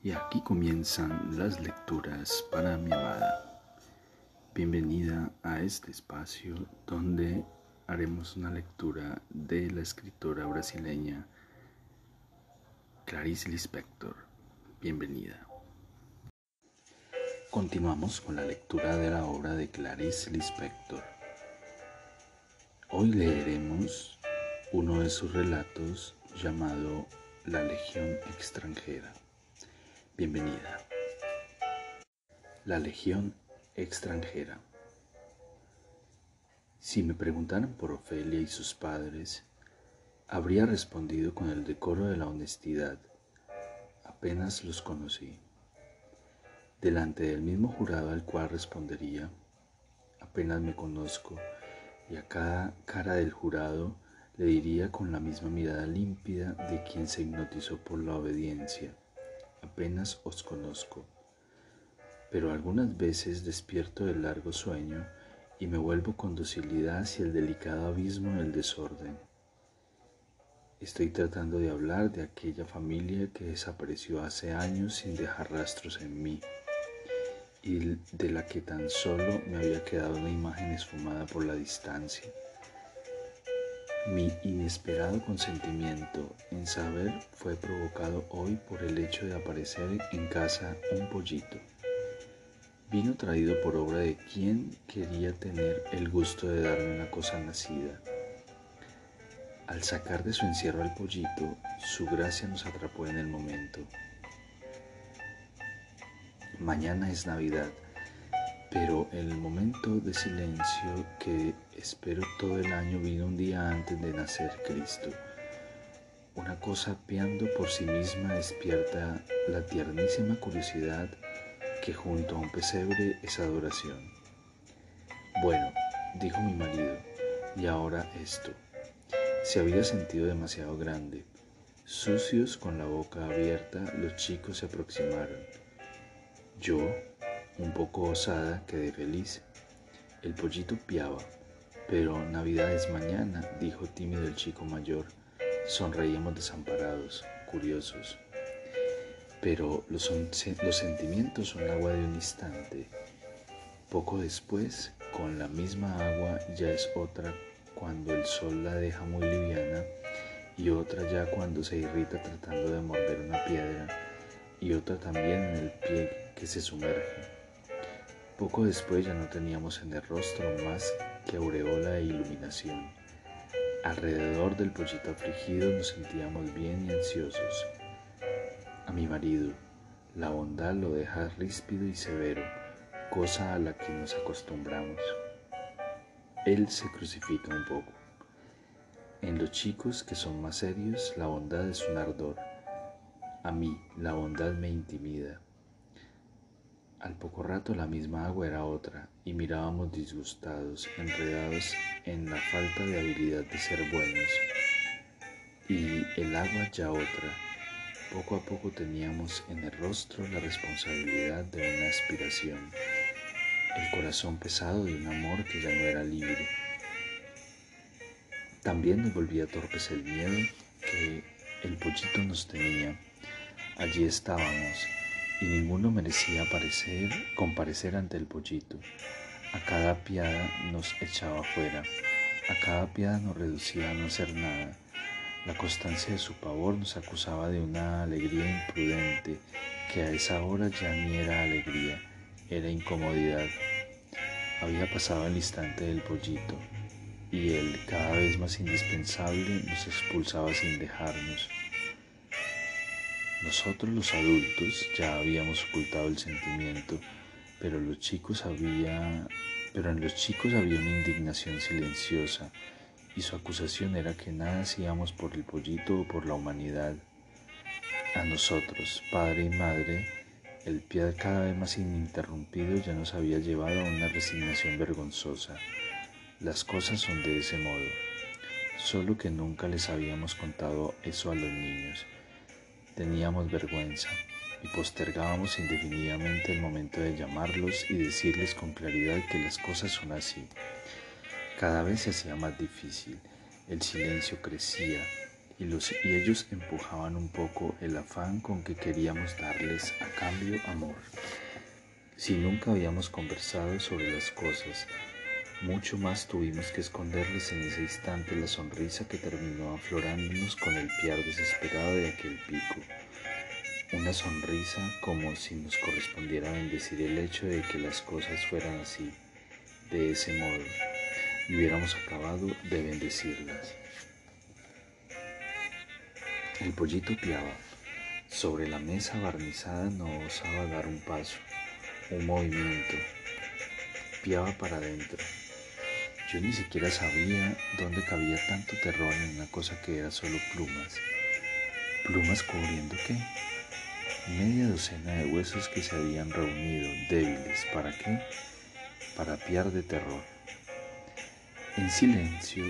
Y aquí comienzan las lecturas para mi amada. Bienvenida a este espacio donde haremos una lectura de la escritora brasileña Clarice Lispector. Bienvenida. Continuamos con la lectura de la obra de Clarice Lispector. Hoy leeremos uno de sus relatos llamado La Legión extranjera. Bienvenida. La Legión extranjera. Si me preguntaran por Ofelia y sus padres, habría respondido con el decoro de la honestidad. Apenas los conocí. Delante del mismo jurado al cual respondería, apenas me conozco, y a cada cara del jurado le diría con la misma mirada límpida de quien se hipnotizó por la obediencia, apenas os conozco. Pero algunas veces despierto del largo sueño y me vuelvo con docilidad hacia el delicado abismo del desorden. Estoy tratando de hablar de aquella familia que desapareció hace años sin dejar rastros en mí y de la que tan solo me había quedado una imagen esfumada por la distancia. Mi inesperado consentimiento en saber fue provocado hoy por el hecho de aparecer en casa un pollito. Vino traído por obra de quien quería tener el gusto de darme una cosa nacida. Al sacar de su encierro al pollito, su gracia nos atrapó en el momento. Mañana es Navidad, pero el momento de silencio que espero todo el año vino un día antes de nacer Cristo. Una cosa piando por sí misma despierta la tiernísima curiosidad que junto a un pesebre es adoración. Bueno, dijo mi marido, y ahora esto. Se había sentido demasiado grande. Sucios con la boca abierta, los chicos se aproximaron. Yo, un poco osada, quedé feliz. El pollito piaba. Pero Navidad es mañana, dijo tímido el chico mayor. Sonreíamos desamparados, curiosos. Pero los, los sentimientos son agua de un instante. Poco después, con la misma agua, ya es otra cuando el sol la deja muy liviana y otra ya cuando se irrita tratando de morder una piedra y otra también en el pie que se sumerge. Poco después ya no teníamos en el rostro más que aureola e iluminación. Alrededor del pollito afligido nos sentíamos bien y ansiosos. A mi marido, la bondad lo deja ríspido y severo, cosa a la que nos acostumbramos. Él se crucifica un poco. En los chicos que son más serios, la bondad es un ardor. A mí, la bondad me intimida. Al poco rato la misma agua era otra y mirábamos disgustados, enredados en la falta de habilidad de ser buenos. Y el agua ya otra. Poco a poco teníamos en el rostro la responsabilidad de una aspiración, el corazón pesado de un amor que ya no era libre. También nos volvía torpes el miedo que el pollito nos tenía. Allí estábamos, y ninguno merecía aparecer, comparecer ante el pollito. A cada piada nos echaba fuera, a cada piada nos reducía a no hacer nada. La constancia de su pavor nos acusaba de una alegría imprudente, que a esa hora ya ni era alegría, era incomodidad. Había pasado el instante del pollito, y él, cada vez más indispensable, nos expulsaba sin dejarnos. Nosotros los adultos ya habíamos ocultado el sentimiento, pero los chicos había, pero en los chicos había una indignación silenciosa y su acusación era que nada hacíamos por el pollito o por la humanidad. A nosotros, padre y madre, el pie cada vez más ininterrumpido ya nos había llevado a una resignación vergonzosa. Las cosas son de ese modo, solo que nunca les habíamos contado eso a los niños Teníamos vergüenza y postergábamos indefinidamente el momento de llamarlos y decirles con claridad que las cosas son así. Cada vez se hacía más difícil, el silencio crecía y, los, y ellos empujaban un poco el afán con que queríamos darles a cambio amor. Si nunca habíamos conversado sobre las cosas, mucho más tuvimos que esconderles en ese instante la sonrisa que terminó aflorándonos con el piar desesperado de aquel pico. Una sonrisa como si nos correspondiera bendecir el hecho de que las cosas fueran así, de ese modo, y hubiéramos acabado de bendecirlas. El pollito piaba. Sobre la mesa barnizada no osaba dar un paso, un movimiento. Piaba para adentro. Yo ni siquiera sabía dónde cabía tanto terror en una cosa que era solo plumas. ¿Plumas cubriendo qué? Media docena de huesos que se habían reunido, débiles. ¿Para qué? Para piar de terror. En silencio,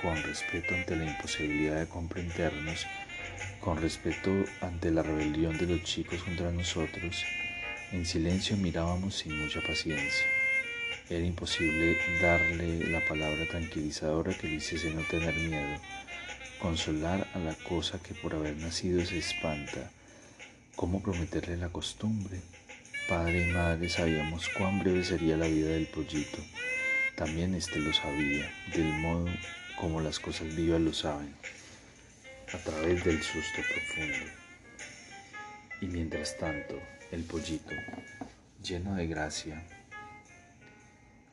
con respeto ante la imposibilidad de comprendernos, con respeto ante la rebelión de los chicos contra nosotros, en silencio mirábamos sin mucha paciencia. Era imposible darle la palabra tranquilizadora que le hiciese no tener miedo, consolar a la cosa que por haber nacido se espanta. ¿Cómo prometerle la costumbre? Padre y madre sabíamos cuán breve sería la vida del pollito. También éste lo sabía, del modo como las cosas vivas lo saben, a través del susto profundo. Y mientras tanto, el pollito, lleno de gracia,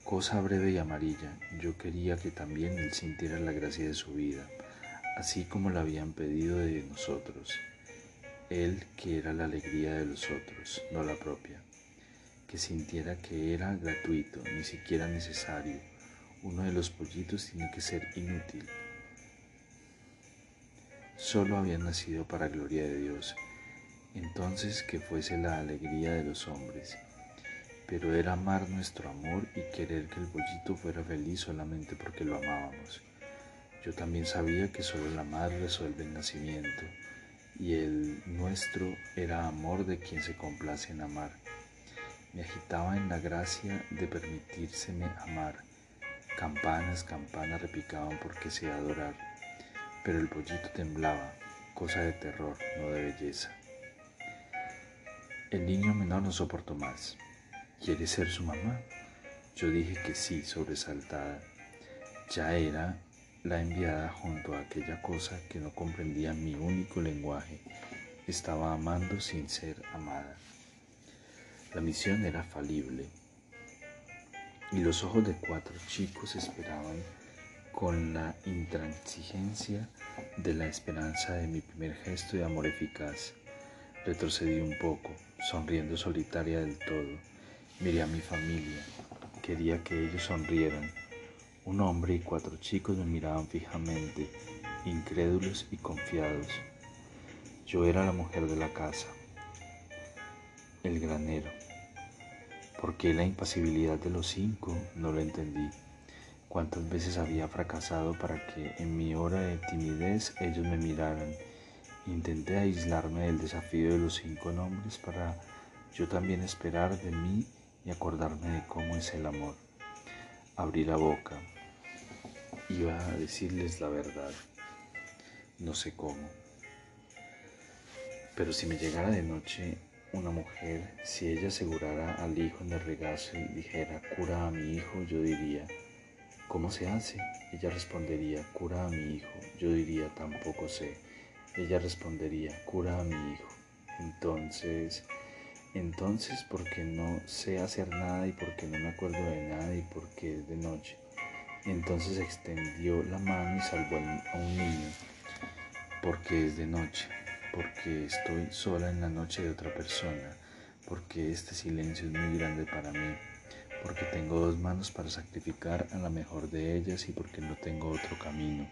cosa breve y amarilla, yo quería que también él sintiera la gracia de su vida, así como la habían pedido de nosotros. Él que era la alegría de los otros, no la propia. Que sintiera que era gratuito, ni siquiera necesario. Uno de los pollitos tiene que ser inútil. Solo había nacido para gloria de Dios. Entonces que fuese la alegría de los hombres pero era amar nuestro amor y querer que el pollito fuera feliz solamente porque lo amábamos. Yo también sabía que solo la madre resuelve el nacimiento y el nuestro era amor de quien se complace en amar. Me agitaba en la gracia de permitírseme amar. Campanas, campanas repicaban porque se adorar, pero el pollito temblaba, cosa de terror, no de belleza. El niño menor no soportó más. ¿Quiere ser su mamá? Yo dije que sí, sobresaltada. Ya era la enviada junto a aquella cosa que no comprendía mi único lenguaje. Estaba amando sin ser amada. La misión era falible y los ojos de cuatro chicos esperaban con la intransigencia de la esperanza de mi primer gesto de amor eficaz. Retrocedí un poco, sonriendo solitaria del todo Miré a mi familia. Quería que ellos sonrieran. Un hombre y cuatro chicos me miraban fijamente, incrédulos y confiados. Yo era la mujer de la casa, el granero. ¿Por qué la impasibilidad de los cinco? No lo entendí. ¿Cuántas veces había fracasado para que en mi hora de timidez ellos me miraran? Intenté aislarme del desafío de los cinco nombres para yo también esperar de mí y acordarme de cómo es el amor. Abrí la boca. Iba a decirles la verdad. No sé cómo. Pero si me llegara de noche una mujer, si ella asegurara al hijo en el regazo y dijera, cura a mi hijo, yo diría, ¿cómo se hace? Ella respondería, cura a mi hijo. Yo diría, tampoco sé. Ella respondería, cura a mi hijo. Entonces, entonces, porque no sé hacer nada y porque no me acuerdo de nada y porque es de noche. Entonces extendió la mano y salvó a un niño, porque es de noche, porque estoy sola en la noche de otra persona, porque este silencio es muy grande para mí, porque tengo dos manos para sacrificar a la mejor de ellas y porque no tengo otro camino.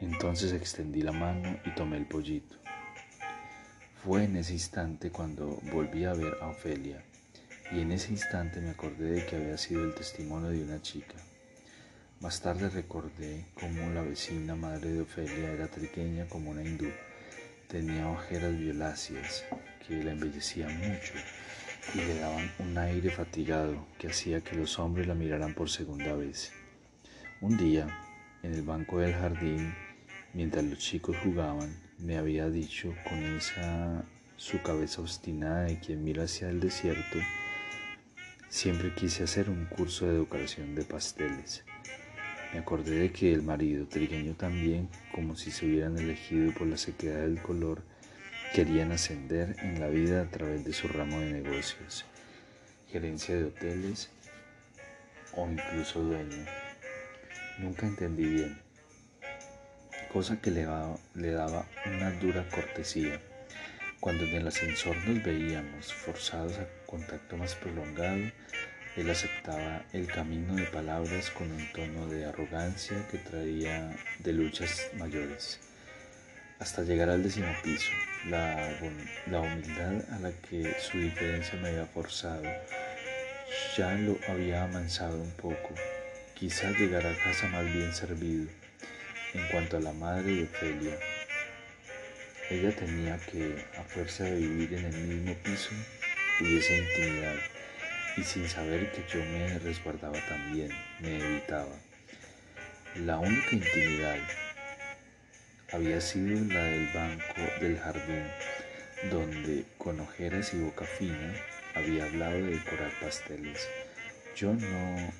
Entonces extendí la mano y tomé el pollito. Fue en ese instante cuando volví a ver a Ofelia y en ese instante me acordé de que había sido el testimonio de una chica. Más tarde recordé cómo la vecina madre de Ofelia era triqueña como una hindú. Tenía ojeras violáceas que la embellecían mucho y le daban un aire fatigado que hacía que los hombres la miraran por segunda vez. Un día, en el banco del jardín, Mientras los chicos jugaban, me había dicho con esa su cabeza obstinada de quien mira hacia el desierto, siempre quise hacer un curso de decoración de pasteles. Me acordé de que el marido, trigueño también, como si se hubieran elegido por la sequedad del color, querían ascender en la vida a través de su ramo de negocios, gerencia de hoteles o incluso dueño. Nunca entendí bien, cosa que le, daba una dura cortesía. Cuando en el ascensor nos veíamos forzados a contacto más prolongado, él aceptaba el camino de palabras con un tono de arrogancia que traía de luchas mayores. Hasta llegar al décimo piso, la, la humildad a la que su diferencia me había forzado ya lo había amansado un poco. Quizá llegar a casa más bien servido. En cuanto a la madre de Ofelia, ella tenía que, a fuerza de vivir en el mismo piso, hubiese intimidad, y sin saber que yo me resguardaba también, me evitaba. La única intimidad había sido la del banco del jardín, donde, con ojeras y boca fina, había hablado de decorar pasteles. Yo no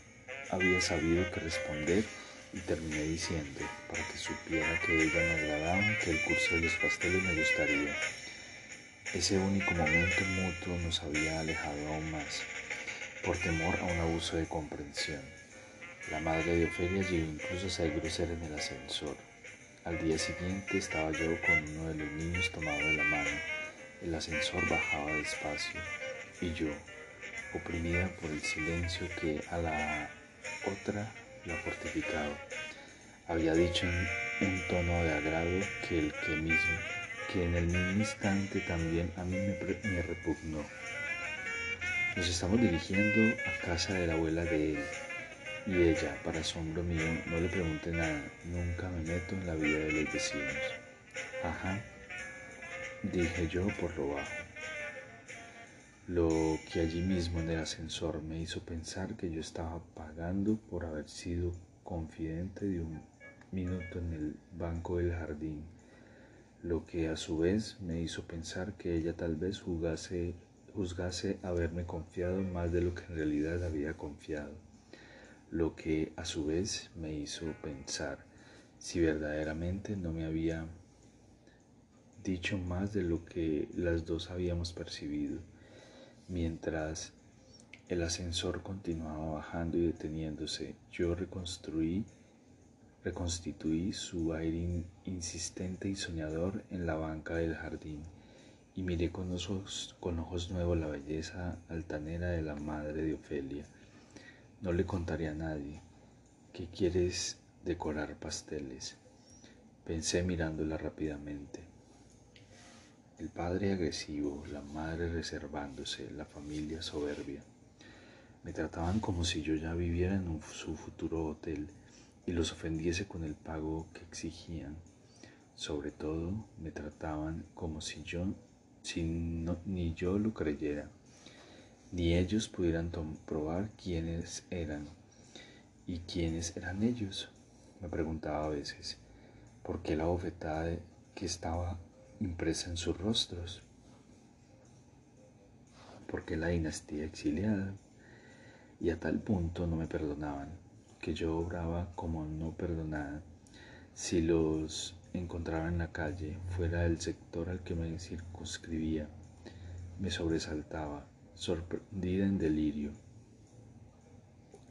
había sabido qué responder y terminé diciendo, para que supiera que ella me agradaba, que el curso de los pasteles me gustaría. Ese único momento mutuo nos había alejado aún más, por temor a un abuso de comprensión. La madre de Ofelia llegó incluso a ser grosera en el ascensor. Al día siguiente estaba yo con uno de los niños tomado de la mano. El ascensor bajaba despacio y yo, oprimida por el silencio que a la otra la fortificaba. Había dicho en un tono de agrado que el que mismo, que en el mismo instante también a mí me, me repugnó. Nos estamos dirigiendo a casa de la abuela de él y ella, para asombro mío, no le pregunte nada, nunca me meto en la vida de los vecinos. Ajá, dije yo por lo bajo. Lo que allí mismo en el ascensor me hizo pensar que yo estaba pagando por haber sido confidente de un minuto en el banco del jardín, lo que a su vez me hizo pensar que ella tal vez juzgase, haberme confiado más de lo que en realidad había confiado, lo que a su vez me hizo pensar si verdaderamente no me había dicho más de lo que las dos habíamos percibido Mientras el ascensor continuaba bajando y deteniéndose, yo reconstruí, reconstituí su aire insistente y soñador en la banca del jardín y miré con ojos, con ojos nuevos la belleza altanera de la madre de Ofelia. No le contaré a nadie que quieres decorar pasteles. Pensé mirándola rápidamente. El padre agresivo, la madre reservándose, la familia soberbia. Me trataban como si yo ya viviera en su futuro hotel y los ofendiese con el pago que exigían. Sobre todo me trataban como si yo si ni yo lo creyera, ni ellos pudieran comprobar quiénes eran y quiénes eran ellos. Me preguntaba a veces, ¿por qué la bofetada que estaba impresa en sus rostros, porque la dinastía exiliada, y a tal punto no me perdonaban, que yo obraba como no perdonada, si los encontraba en la calle, fuera del sector al que me circunscribía, me sobresaltaba, sorprendida en delirio.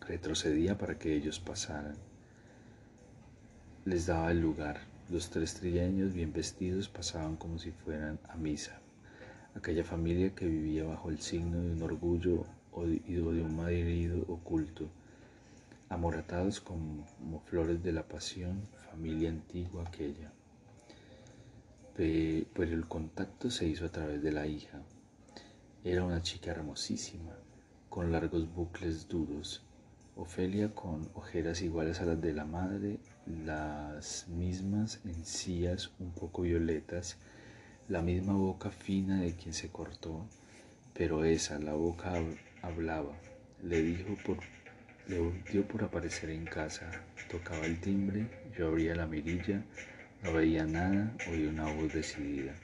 Retrocedía para que ellos pasaran. Les daba el lugar los tres trilleños bien vestidos pasaban como si fueran a misa. Aquella familia que vivía bajo el signo de un orgullo o de un marido oculto, amoratados como flores de la pasión, familia antigua aquella. Pero el contacto se hizo a través de la hija. Era una chica hermosísima, con largos bucles duros, Ofelia con ojeras iguales a las de la madre, las mismas encías un poco violetas, la misma boca fina de quien se cortó, pero esa, la boca hablaba, le dijo por, le dio por aparecer en casa, tocaba el timbre, yo abría la mirilla, No veía nada, oí una voz decidida.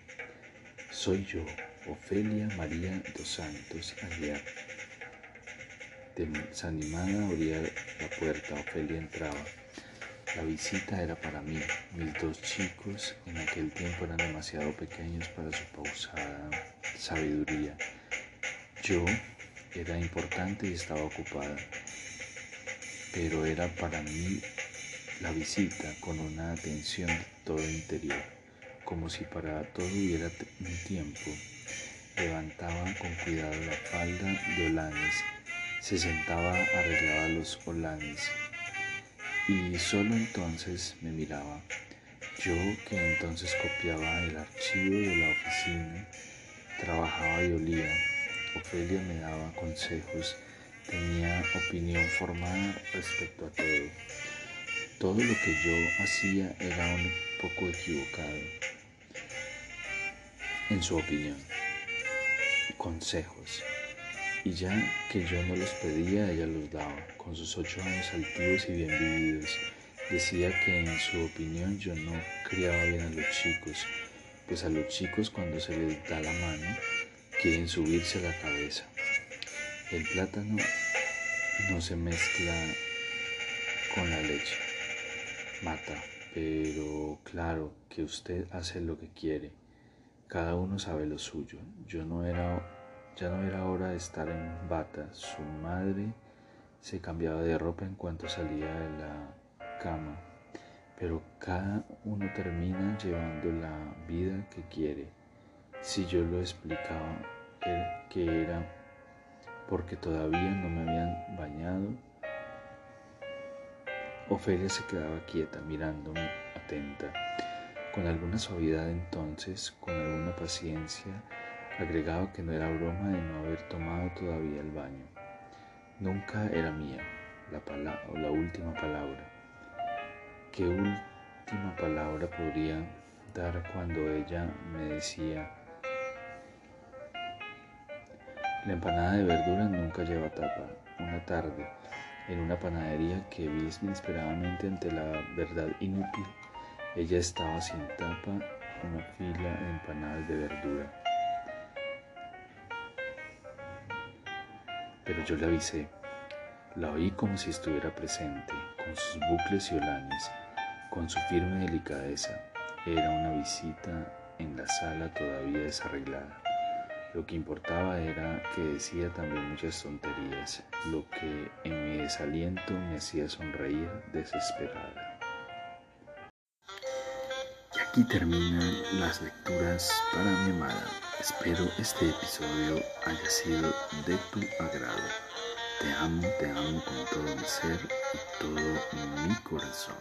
Soy yo, Ofelia María dos Santos Aguiar. Desanimada abría la puerta, Ofelia entraba. La visita era para mí. Mis dos chicos en aquel tiempo eran demasiado pequeños para su pausada sabiduría. Yo era importante y estaba ocupada, pero era para mí la visita con una atención todo interior, como si para todo hubiera un tiempo. Levantaba con cuidado la falda de Olanes, se sentaba, arreglaba los Olanes y solo entonces me miraba. Yo que entonces copiaba el archivo de la oficina, trabajaba y olía. Ofelia me daba consejos, tenía opinión formada respecto a todo. Todo lo que yo hacía era un poco equivocado, en su opinión. Consejos. Y ya que yo no los pedía, ella los daba, con sus ocho años altivos y bien vividos. Decía que en su opinión yo no criaba bien a los chicos, pues a los chicos cuando se les da la mano quieren subirse a la cabeza. El plátano no se mezcla con la leche, mata, pero claro que usted hace lo que quiere. Cada uno sabe lo suyo. Yo no era ya no era hora de estar en bata. Su madre se cambiaba de ropa en cuanto salía de la cama. Pero cada uno termina llevando la vida que quiere. Si yo lo explicaba que era porque todavía no me habían bañado, Ofelia se quedaba quieta mirándome atenta, con alguna suavidad entonces, con alguna paciencia, Agregaba que no era broma de no haber tomado todavía el baño. Nunca era mía la, la última palabra. ¿Qué última palabra podría dar cuando ella me decía, la empanada de verduras nunca lleva tapa? Una tarde, en una panadería que vi inesperadamente ante la verdad inútil, ella estaba sin tapa, una fila de empanadas de verdura. Pero yo le avisé. La oí como si estuviera presente, con sus bucles y olanes, con su firme delicadeza. Era una visita en la sala todavía desarreglada. Lo que importaba era que decía también muchas tonterías, lo que en mi desaliento me hacía sonreír desesperada. Y aquí terminan las lecturas para mi amada. Espero este episodio haya sido de tu agrado. Te amo, te amo con todo mi ser y todo mi corazón.